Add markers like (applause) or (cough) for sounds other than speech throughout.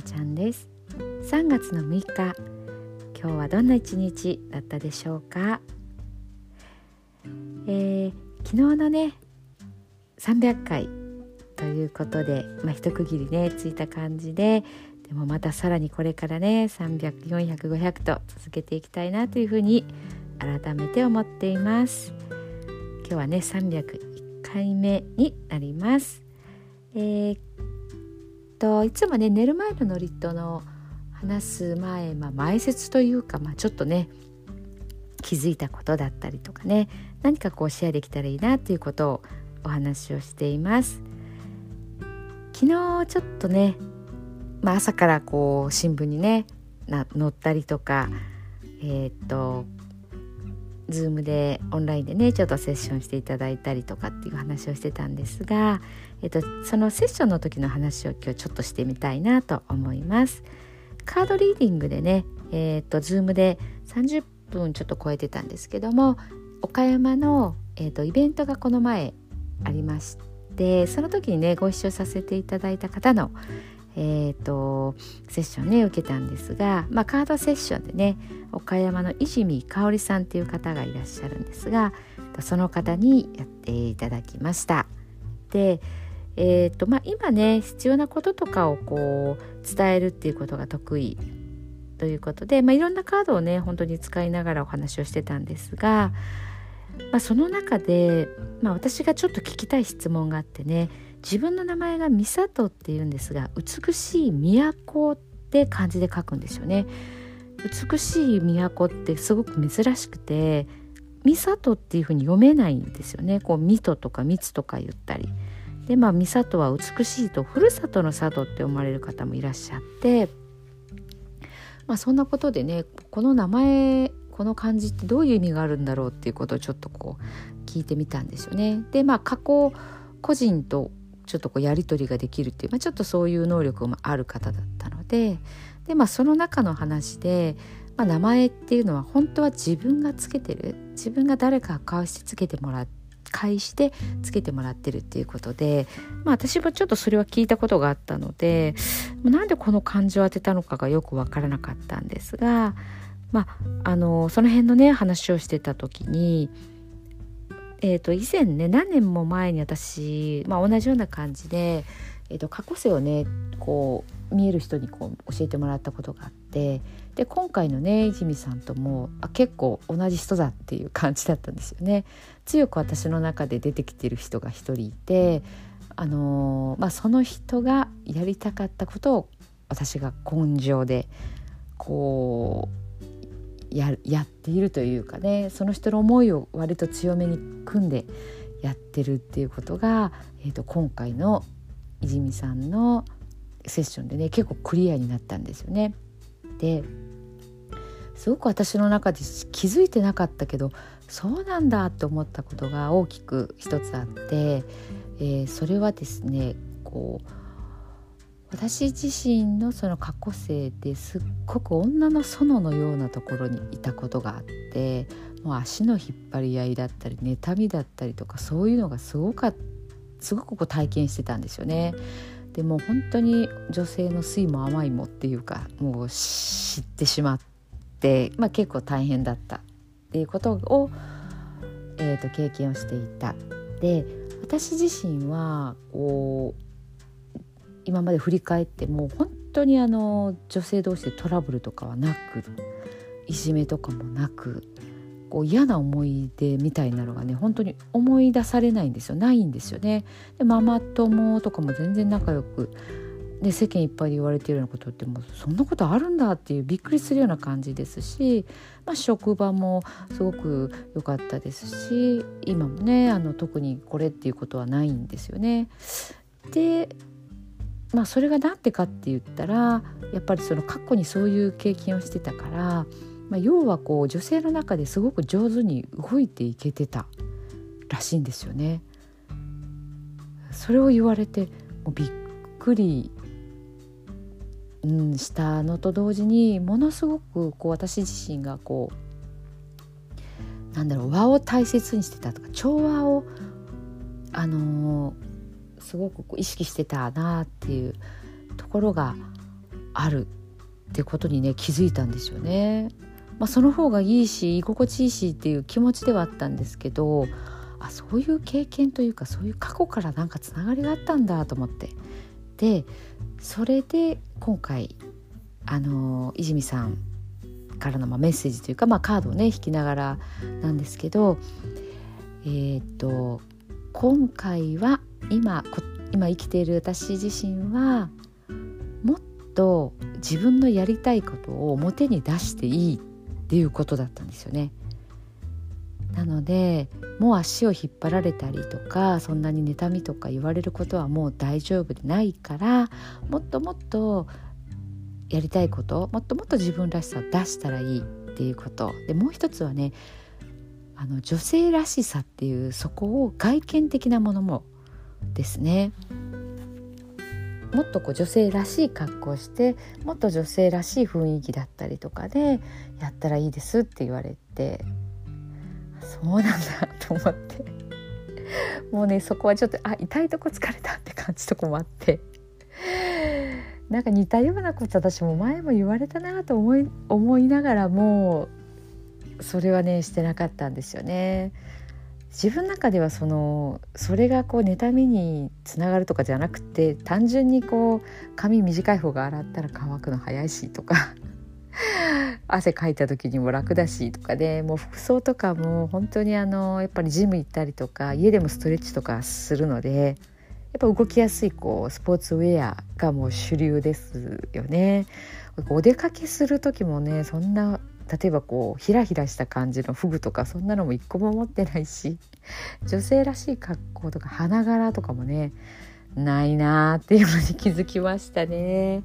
なちゃんです。3月の6日今日はどんな一日だったでしょうか、えー、昨日のね300回ということで、まあ、一区切りねついた感じででもまたさらにこれからね300400500500と続けていきたいなというふうに改めて思っています。今日はね301回目になります。えー、といつもね寝る前のノリットの話す前、まあ、前説というか、まあ、ちょっとね気づいたことだったりとかね何かこうシェアできたらいいなということをお話をしています。昨日ちょっとね、まあ、朝からこう新聞にね載ったりとかえっ、とズームでオンラインでねちょっとセッションしていただいたりとかっていう話をしてたんですが、えっと、そのセッションの時の話を今日ちょっとしてみたいなと思います。カードリーディングでね、えっと、ズームで30分ちょっと超えてたんですけども岡山の、えっと、イベントがこの前ありましてその時にねご一緒させていただいた方の、えーと、セッションね受けたんですが、まあ、カードセッションでね岡山の泉香織さんっていう方がいらっしゃるんですがその方にやっていただきました。でえーとまあ、今ね必要なこととかをこう伝えるっていうことが得意ということで、まあ、いろんなカードをね本当に使いながらお話をしてたんですが、まあ、その中で、まあ、私がちょっと聞きたい質問があってね自分の名前がミサトっていうんですが美しい都って漢字で書くんですよね。美しい都ってすごく珍しくてミサトっていうふうに読めないんですよね。こうミトとかミツとか言ったり。でまあミサトは美しいとふるさとの里って思われる方もいらっしゃって。まあそんなことでねこの名前この漢字ってどういう意味があるんだろうっていうことをちょっとこう聞いてみたんですよね。でまあ過去個人とちょっとこうやり取りができるっていう、まあ、ちょっとそういう能力もある方だったのでで、まあ、その中の話で、まあ、名前っていうのは本当は自分がつけてる自分が誰か返してつけてもらっ返してつけてもらってるっていうことで、まあ、私もちょっとそれは聞いたことがあったのでなんでこの漢字を当てたのかがよく分からなかったんですが、まあ、あのその辺のね話をしてた時にえー、と以前ね何年も前に私、まあ、同じような感じで、えー、と過去世をねこう見える人にこう教えてもらったことがあってで今回のね泉さんともあ結構同じ人だっていう感じだったんですよね。強く私の中で出てきてる人が一人いて、あのー、まあ、その人がやりたかったことを私が根性でこうややっているというかねその人の思いを割と強めに組んでやってるっていうことが、えーと、今回の泉さんのセッションでね結構クリアになったんですよね。ですごく私の中で気づいてなかったけどそうなんだって思ったことが大きく一つあって、えー、それはですねこう私自身のその過去生ですっごく女の園のようなところにいたことがあってもう足の引っ張り合いだったり妬みだったりとかそういうのがすごかすごくこう体験してたんですよね。でも本当に女性の酸いも甘いもっていうかもう知ってしまって、まあ、結構大変だったっていうことを、えーと経験をしていた。で私自身はこう今まで振り返っても本当にあの女性同士でトラブルとかはなくいじめとかもなくこう嫌な思い出みたいなのがね本当に思い出されないんですよないんですよね。でママ友とかも全然仲良くで世間いっぱいで言われているようなことってもうそんなことあるんだっていうびっくりするような感じですし、まあ、職場もすごく良かったですし今もねあの特にこれっていうことはないんですよね。でまあそれが何でかって言ったらやっぱりその過去にそういう経験をしてたから、まあ、要はこう女性の中ですごく上手に動いていけてたらしいんですよね。それを言われてもうびっくり、うん、したのと同時にものすごくこう私自身がこうなんだろう和を大切にしてたとか調和をあのーすごく意識してたなっていうところがあるってことにね気づいたんですよね。まあ、その方がいいし居心地いいしっていう気持ちではあったんですけどあそういう経験というかそういう過去からなんかつながりがあったんだと思ってでそれで今回あの泉さんからのまメッセージというか、まあ、カードをね引きながらなんですけどえー、っと今回は今今生きている私自身はもっと自分のやりたいことを表に出していいっていうことだったんですよね。なのでもう足を引っ張られたりとかそんなに妬みとか言われることはもう大丈夫でないからもっともっとやりたいこともっともっと自分らしさを出したらいいっていうことでもう一つはねあの女性らしさっていうそこを外見的なものもですね。もっとこう女性らしい格好をしてもっと女性らしい雰囲気だったりとかでやったらいいですって言われてそうなんだと思って。もうねそこはちょっとあ痛いとこ疲れたって感じとこもあって。なんか似たようなこと私も前も言われたなと思い思いながらもそれはねしてなかったんですよね。自分の中ではそのそれがこう妬みにつながるとかじゃなくて単純にこう髪短い方が洗ったら乾くの早いしとか (laughs) 汗かいた時にも楽だしとかでもう服装とかも本当にあのやっぱりジム行ったりとか家でもストレッチとかするのでやっぱ動きやすいこうスポーツウェアがもう主流ですよね。お出かけする時もねそんな例えばこうひらひらした感じのフグとかそんなのも一個も持ってないし女性らしい格好とか花柄とかもねないなーっていうのに気づきましたね。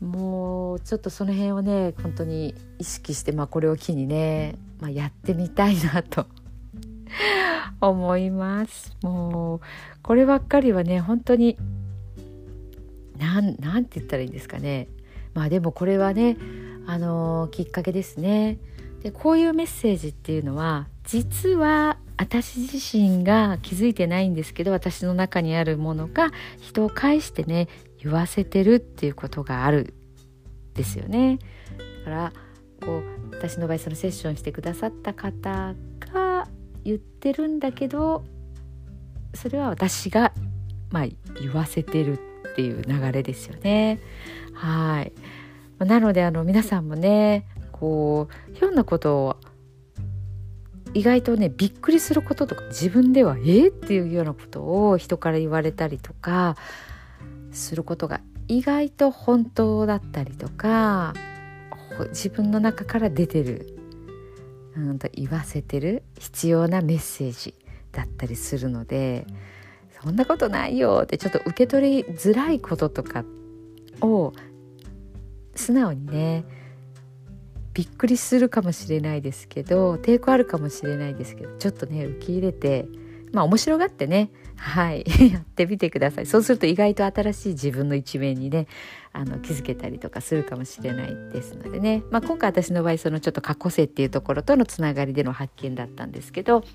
もうちょっとその辺をね本当に意識して、まあ、これを機にね、まあ、やってみたいなと (laughs) 思います。もうこればっかりはね本当になんなんて言ったらいいんですかね。まあでもこれはねあのきっかけですね。でこういうメッセージっていうのは実は私自身が気づいてないんですけど私の中にあるものが人を介してね言わせてるっていうことがあるですよね。だからこう私の場合そのセッションしてくださった方が言ってるんだけどそれは私が、まあ、言わせてるっていう流れですよね。はいまなのであの皆さんもねこうひょんなことを意外とねびっくりすることとか自分では「えっ?」っていうようなことを人から言われたりとかすることが意外と本当だったりとか自分の中から出てる、うんと言わせてる必要なメッセージだったりするのでそんなことないよってちょっと受け取りづらいこととかを素直にねびっくりするかもしれないですけど抵抗あるかもしれないですけどちょっとね受け入れてまあ面白がってねはい (laughs) やってみてくださいそうすると意外と新しい自分の一面にねあの気づけたりとかするかもしれないですのでね、まあ、今回私の場合そのちょっと過去性っていうところとのつながりでの発見だったんですけど、ま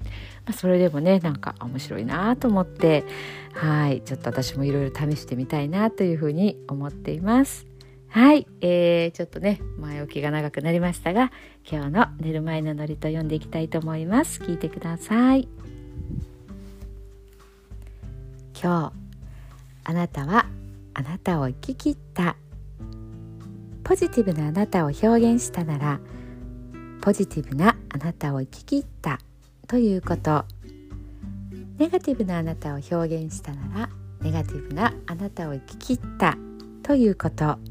あ、それでもねなんか面白いなと思ってはいちょっと私もいろいろ試してみたいなというふうに思っています。はい、えー、ちょっとね前置きが長くなりましたが今日の寝る前のノリと読んでいきたいと思います。聞いてください。今日あなたはあなたを生き切った。ポジティブなあなたを表現したならポジティブなあなたを生き切った。ということ。ネガティブなあなたを表現したならネガティブなあなたを生き切った。ということ。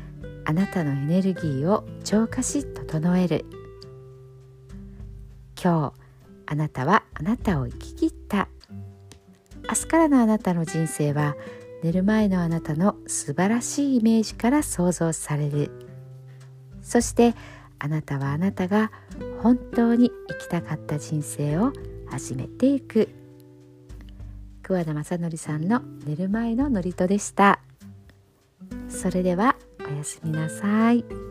あなたのエネルギーを浄化し整える。今日あなたはあなたを生き切った。明日からのあなたの人生は寝る前のあなたの素晴らしいイメージから想像される。そしてあなたはあなたが本当に生きたかった人生を始めていく。桑田正則さんの寝る前の祝詞でした。それではやすみなさい。